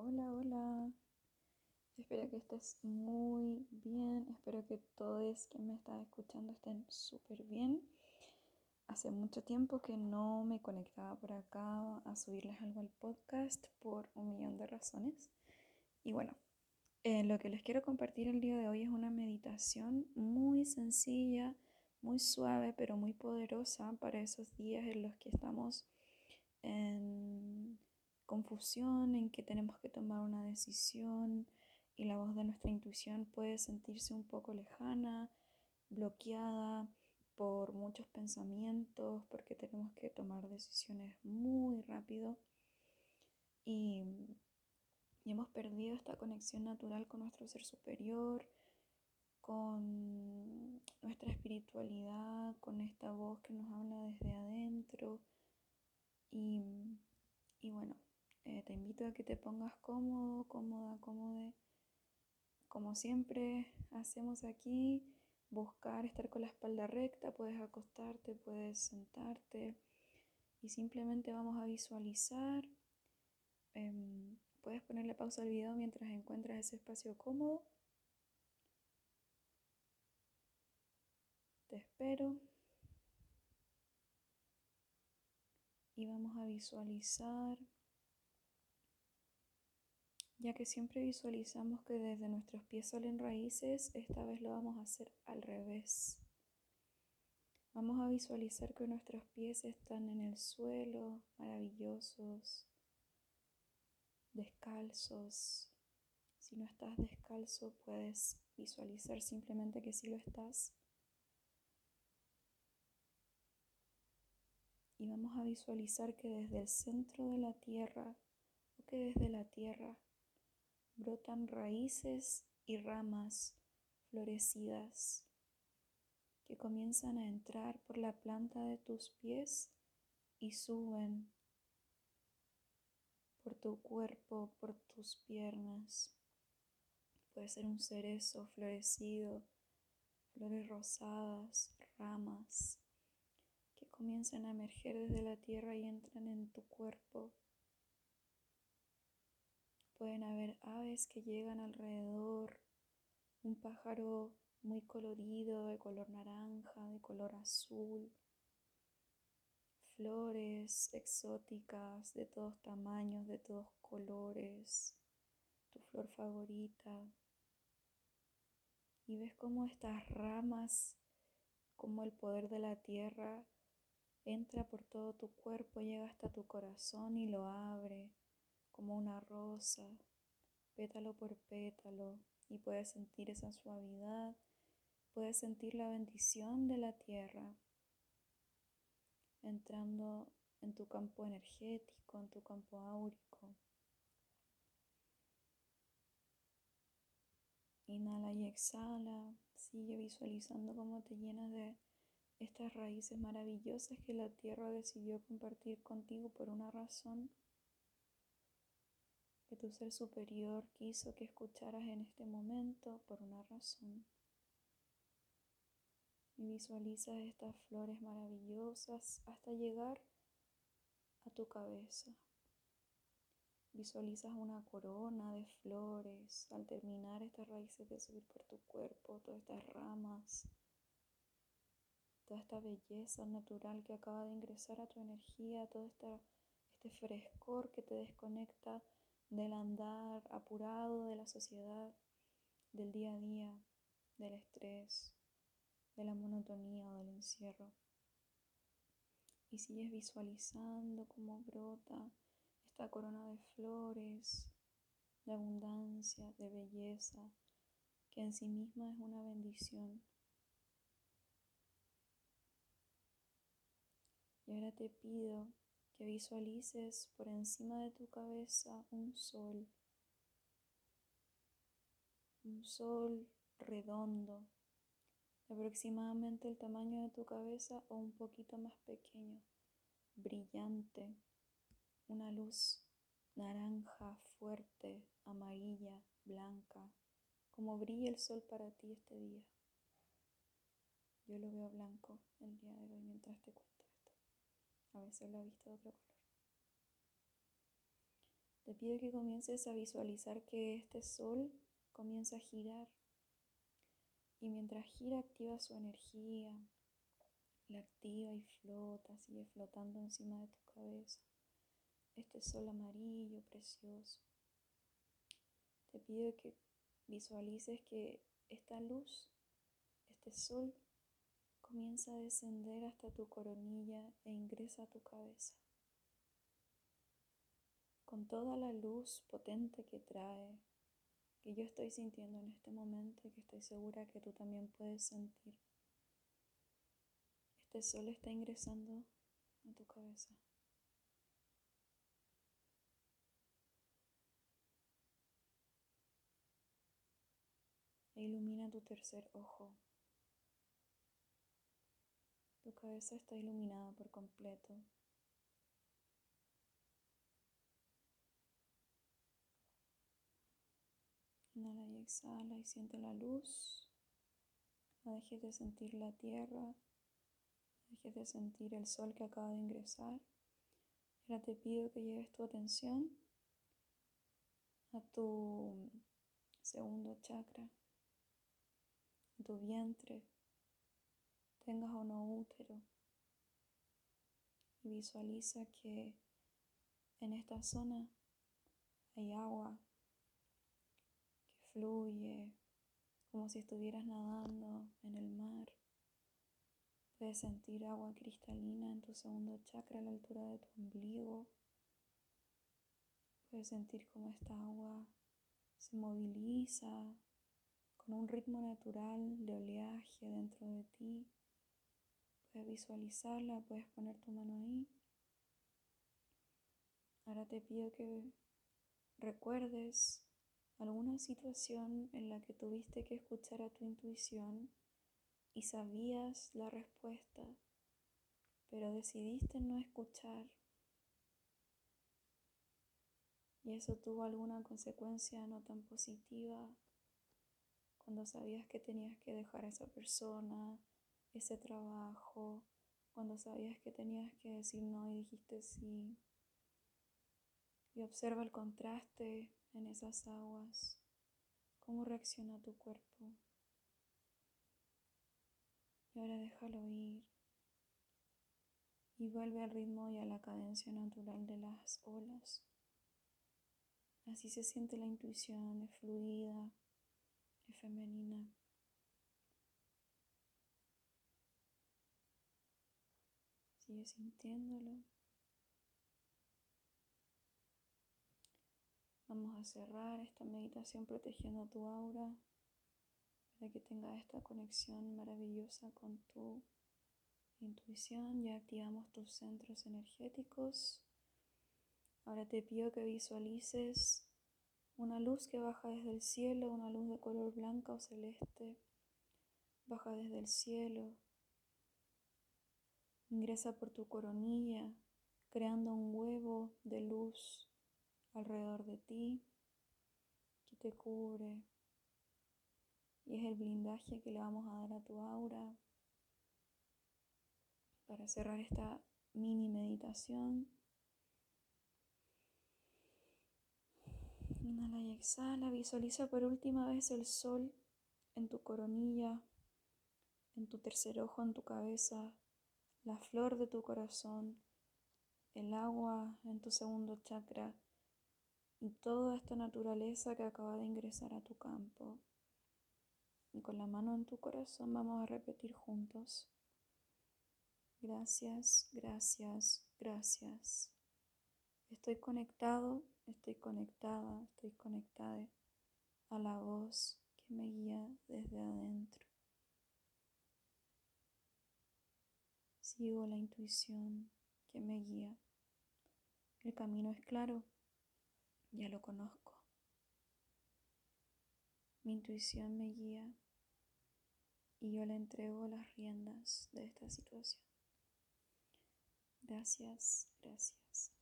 Hola, hola. Espero que estés muy bien. Espero que todos que me están escuchando estén súper bien. Hace mucho tiempo que no me conectaba por acá a subirles algo al podcast por un millón de razones. Y bueno, eh, lo que les quiero compartir el día de hoy es una meditación muy sencilla, muy suave, pero muy poderosa para esos días en los que estamos en confusión, en que tenemos que tomar una decisión y la voz de nuestra intuición puede sentirse un poco lejana, bloqueada por muchos pensamientos, porque tenemos que tomar decisiones muy rápido y, hemos perdido esta conexión natural con nuestro ser superior, con nuestra espiritualidad, con esta voz que nos habla desde adentro. Y, y bueno, eh, te invito a que te pongas cómodo, cómoda, cómoda. Como siempre hacemos aquí, buscar estar con la espalda recta, puedes acostarte, puedes sentarte y simplemente vamos a visualizar. Eh, puedes ponerle pausa al video mientras encuentras ese espacio cómodo. Te espero. Y vamos a visualizar ya que siempre visualizamos que desde nuestros pies salen raíces, esta vez lo vamos a hacer al revés. Vamos a visualizar que nuestros pies están en el suelo, maravillosos, descalzos. Si no estás descalzo, puedes visualizar simplemente que sí lo estás. Y vamos a visualizar que desde el centro de la tierra, o que desde la tierra, brotan raíces y ramas florecidas que comienzan a entrar por la planta de tus pies y suben por tu cuerpo, por tus piernas. Puede ser un cerezo florecido, flores rosadas, ramas que comienzan a emerger desde la tierra y entran en tu cuerpo Pueden haber aves que llegan alrededor, un pájaro muy colorido, de color naranja, de color azul, flores exóticas de todos tamaños, de todos colores, tu flor favorita. Y ves cómo estas ramas, como el poder de la tierra, entra por todo tu cuerpo, llega hasta tu corazón y lo abre como una rosa, pétalo por pétalo, y puedes sentir esa suavidad, puedes sentir la bendición de la tierra entrando en tu campo energético, en tu campo áurico. Inhala y exhala, sigue visualizando cómo te llenas de estas raíces maravillosas que la tierra decidió compartir contigo por una razón que tu ser superior quiso que escucharas en este momento por una razón. Y visualizas estas flores maravillosas hasta llegar a tu cabeza. Visualizas una corona de flores al terminar estas raíces de subir por tu cuerpo, todas estas ramas, toda esta belleza natural que acaba de ingresar a tu energía, todo este frescor que te desconecta del andar apurado de la sociedad, del día a día, del estrés, de la monotonía o del encierro. Y sigues visualizando cómo brota esta corona de flores, de abundancia, de belleza, que en sí misma es una bendición. Y ahora te pido que visualices por encima de tu cabeza un sol, un sol redondo, aproximadamente el tamaño de tu cabeza o un poquito más pequeño, brillante, una luz naranja, fuerte, amarilla, blanca, como brilla el sol para ti este día. Yo lo veo blanco día de hoy mientras te cuento. A veces lo he visto de otro color. Te pido que comiences a visualizar que este sol comienza a girar y mientras gira activa su energía, la activa y flota, sigue flotando encima de tu cabeza. Este sol amarillo, precioso. Te pido que visualices que esta luz, este sol, comienza a descender hasta tu coronilla e ingresa a tu cabeza. Con toda la luz potente que trae, que yo estoy sintiendo en este momento y que estoy segura que tú también puedes sentir. Este sol está ingresando a tu cabeza. E ilumina tu tercer ojo. Tu cabeza está iluminada por completo. Inhala y exhala y siente la luz. No dejes de sentir la tierra. No dejes de sentir el sol que acaba de ingresar. Ahora te pido que lleves tu atención a tu segundo chakra, a tu vientre, tengas o no útero. Y visualiza que en esta zona hay agua fluye como si estuvieras nadando en el mar. Puedes sentir agua cristalina en tu segundo chakra a la altura de tu ombligo. Puedes sentir cómo esta agua se moviliza con un ritmo natural de oleaje dentro de ti. Visualizarla, puedes poner tu mano ahí. Ahora te pido que recuerdes alguna situación en la que tuviste que escuchar a tu intuición y sabías la respuesta, pero decidiste no escuchar. Y eso tuvo alguna consecuencia no tan positiva cuando sabías que tenías que dejar a esa persona, ese trabajo, cuando sabías que tenías que decir no y dijiste sí. Y observa el contraste en esas aguas, cómo reacciona tu cuerpo. Y ahora déjalo ir y vuelve al ritmo y a la cadencia natural de las olas. Así se siente la intuición, es fluida, es femenina. Sigue sintiéndolo. Vamos a cerrar esta meditación protegiendo tu aura para que tenga esta conexión maravillosa con tu intuición. Ya activamos tus centros energéticos. Ahora te pido que visualices una luz que baja desde el cielo, una luz de color blanca o celeste. Baja desde el cielo. Ingresa por tu coronilla, creando un huevo de luz alrededor de ti que te cubre y es el blindaje que le vamos a dar a tu aura para cerrar esta mini meditación. Inhala y exhala. Visualiza por última vez el sol en tu coronilla, en tu tercer ojo, en tu cabeza, la flor de tu corazón, el agua en tu segundo chakra y toda esta naturaleza que acaba de ingresar a tu campo. Y con la mano en tu corazón vamos a repetir juntos. Gracias, gracias, gracias. Estoy conectado, estoy conectada, estoy conectada a la voz que me guía desde adentro. Sigo la intuición que me guía. El camino es claro ya lo conozco. Mi intuición me guía y yo le entrego las riendas de esta situación. Gracias, gracias.